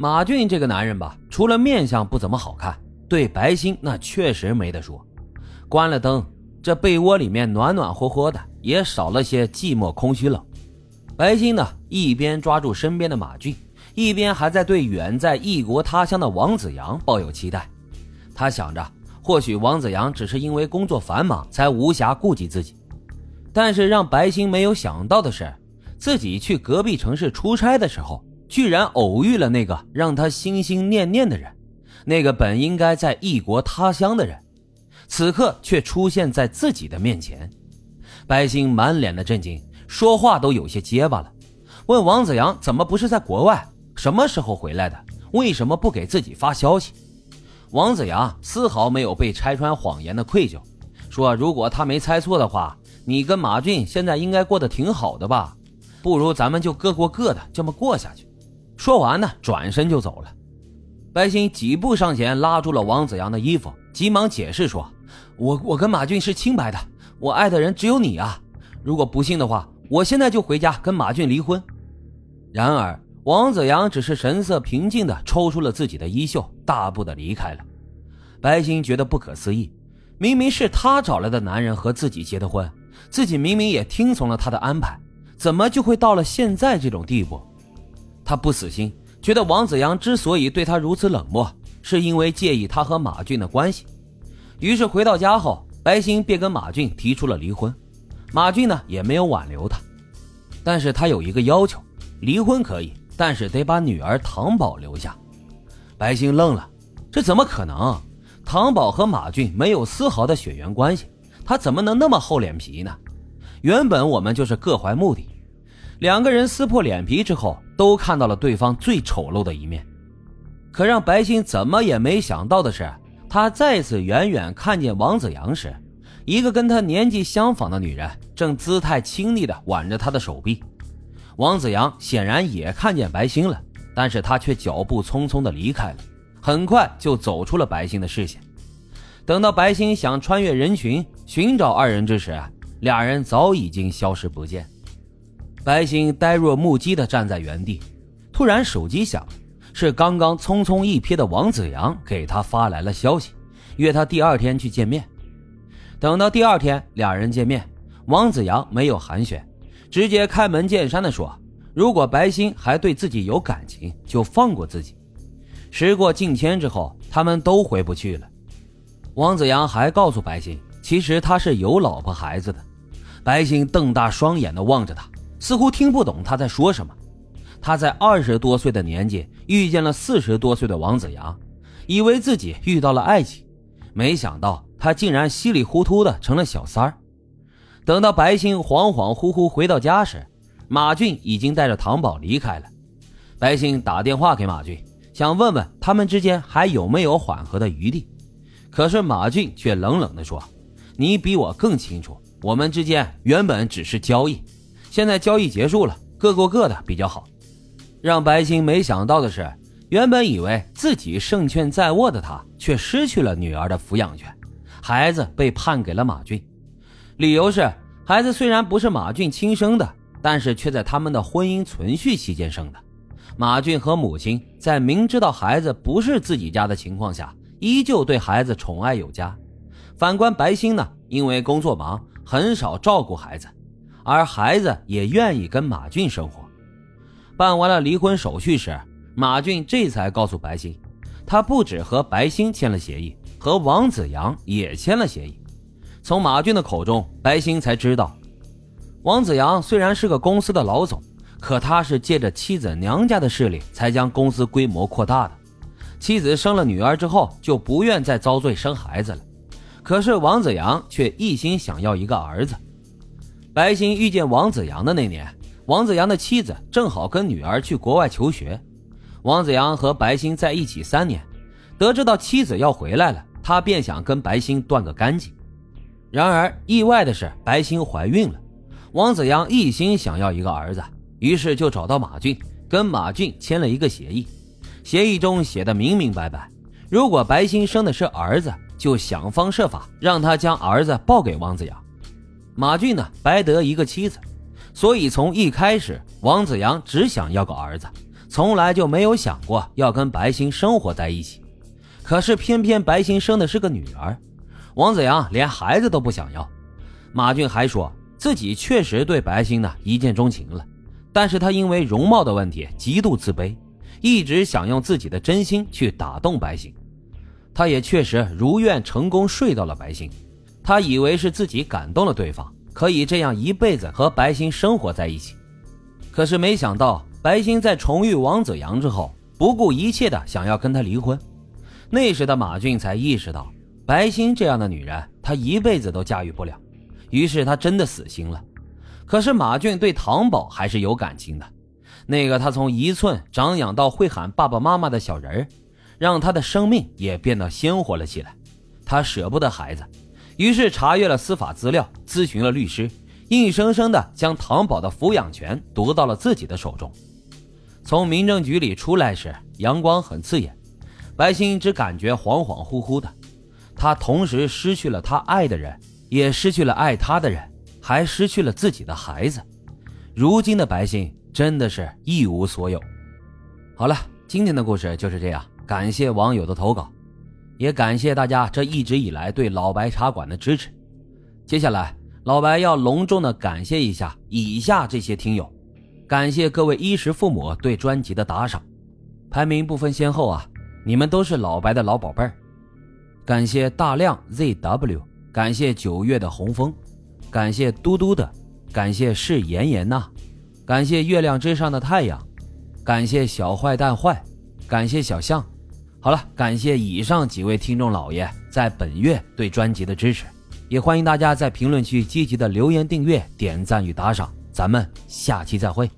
马俊这个男人吧，除了面相不怎么好看，对白欣那确实没得说。关了灯，这被窝里面暖暖和和的，也少了些寂寞、空虚、冷。白欣呢，一边抓住身边的马俊，一边还在对远在异国他乡的王子阳抱有期待。他想着，或许王子阳只是因为工作繁忙，才无暇顾及自己。但是让白欣没有想到的是，自己去隔壁城市出差的时候，居然偶遇了那个让他心心念念的人，那个本应该在异国他乡的人。此刻却出现在自己的面前，白星满脸的震惊，说话都有些结巴了，问王子阳怎么不是在国外，什么时候回来的，为什么不给自己发消息？王子阳丝毫没有被拆穿谎言的愧疚，说如果他没猜错的话，你跟马俊现在应该过得挺好的吧，不如咱们就各过各的，这么过下去。说完呢，转身就走了。白星几步上前拉住了王子阳的衣服，急忙解释说。我我跟马俊是清白的，我爱的人只有你啊！如果不信的话，我现在就回家跟马俊离婚。然而，王子阳只是神色平静的抽出了自己的衣袖，大步的离开了。白欣觉得不可思议，明明是他找来的男人和自己结的婚，自己明明也听从了他的安排，怎么就会到了现在这种地步？他不死心，觉得王子阳之所以对他如此冷漠，是因为介意他和马俊的关系。于是回到家后，白欣便跟马俊提出了离婚。马俊呢也没有挽留他，但是他有一个要求：离婚可以，但是得把女儿唐宝留下。白欣愣了，这怎么可能？唐宝和马俊没有丝毫的血缘关系，他怎么能那么厚脸皮呢？原本我们就是各怀目的，两个人撕破脸皮之后，都看到了对方最丑陋的一面。可让白欣怎么也没想到的是。他再次远远看见王子阳时，一个跟他年纪相仿的女人正姿态亲昵地挽着他的手臂。王子阳显然也看见白星了，但是他却脚步匆匆地离开了，很快就走出了白星的视线。等到白星想穿越人群寻找二人之时，俩人早已经消失不见。白星呆若木鸡的站在原地，突然手机响。是刚刚匆匆一瞥的王子阳给他发来了消息，约他第二天去见面。等到第二天俩人见面，王子阳没有寒暄，直接开门见山的说：“如果白欣还对自己有感情，就放过自己。”时过境迁之后，他们都回不去了。王子阳还告诉白欣，其实他是有老婆孩子的。白欣瞪大双眼的望着他，似乎听不懂他在说什么。他在二十多岁的年纪遇见了四十多岁的王子阳，以为自己遇到了爱情，没想到他竟然稀里糊涂的成了小三儿。等到白星恍恍惚惚回到家时，马俊已经带着唐宝离开了。白星打电话给马俊，想问问他们之间还有没有缓和的余地，可是马俊却冷冷地说：“你比我更清楚，我们之间原本只是交易，现在交易结束了，各过各的比较好。”让白星没想到的是，原本以为自己胜券在握的他，却失去了女儿的抚养权，孩子被判给了马俊。理由是，孩子虽然不是马俊亲生的，但是却在他们的婚姻存续期间生的。马俊和母亲在明知道孩子不是自己家的情况下，依旧对孩子宠爱有加。反观白星呢，因为工作忙，很少照顾孩子，而孩子也愿意跟马俊生活。办完了离婚手续时，马俊这才告诉白星，他不止和白星签了协议，和王子阳也签了协议。从马俊的口中，白星才知道，王子阳虽然是个公司的老总，可他是借着妻子娘家的势力才将公司规模扩大的。妻子生了女儿之后，就不愿再遭罪生孩子了。可是王子阳却一心想要一个儿子。白星遇见王子阳的那年。王子阳的妻子正好跟女儿去国外求学，王子阳和白星在一起三年，得知到妻子要回来了，他便想跟白星断个干净。然而意外的是，白星怀孕了。王子阳一心想要一个儿子，于是就找到马俊，跟马俊签了一个协议。协议中写的明明白白，如果白星生的是儿子，就想方设法让他将儿子抱给王子阳。马俊呢，白得一个妻子。所以从一开始，王子阳只想要个儿子，从来就没有想过要跟白欣生活在一起。可是偏偏白欣生的是个女儿，王子阳连孩子都不想要。马俊还说自己确实对白欣呢一见钟情了，但是他因为容貌的问题极度自卑，一直想用自己的真心去打动白欣。他也确实如愿成功睡到了白欣，他以为是自己感动了对方，可以这样一辈子和白欣生活在一起。可是没想到，白欣在重遇王子阳之后，不顾一切的想要跟他离婚。那时的马俊才意识到，白欣这样的女人，他一辈子都驾驭不了。于是他真的死心了。可是马俊对唐宝还是有感情的，那个他从一寸长养到会喊爸爸妈妈的小人儿。让他的生命也变得鲜活了起来。他舍不得孩子，于是查阅了司法资料，咨询了律师，硬生生的将唐宝的抚养权夺到了自己的手中。从民政局里出来时，阳光很刺眼，白欣只感觉恍恍惚惚的。他同时失去了他爱的人，也失去了爱他的人，还失去了自己的孩子。如今的白欣真的是一无所有。好了，今天的故事就是这样。感谢网友的投稿，也感谢大家这一直以来对老白茶馆的支持。接下来，老白要隆重的感谢一下以下这些听友，感谢各位衣食父母对专辑的打赏，排名不分先后啊，你们都是老白的老宝贝儿。感谢大量 ZW，感谢九月的红枫，感谢嘟嘟的，感谢是妍妍呐，感谢月亮之上的太阳，感谢小坏蛋坏，感谢小象。好了，感谢以上几位听众老爷在本月对专辑的支持，也欢迎大家在评论区积极的留言、订阅、点赞与打赏，咱们下期再会。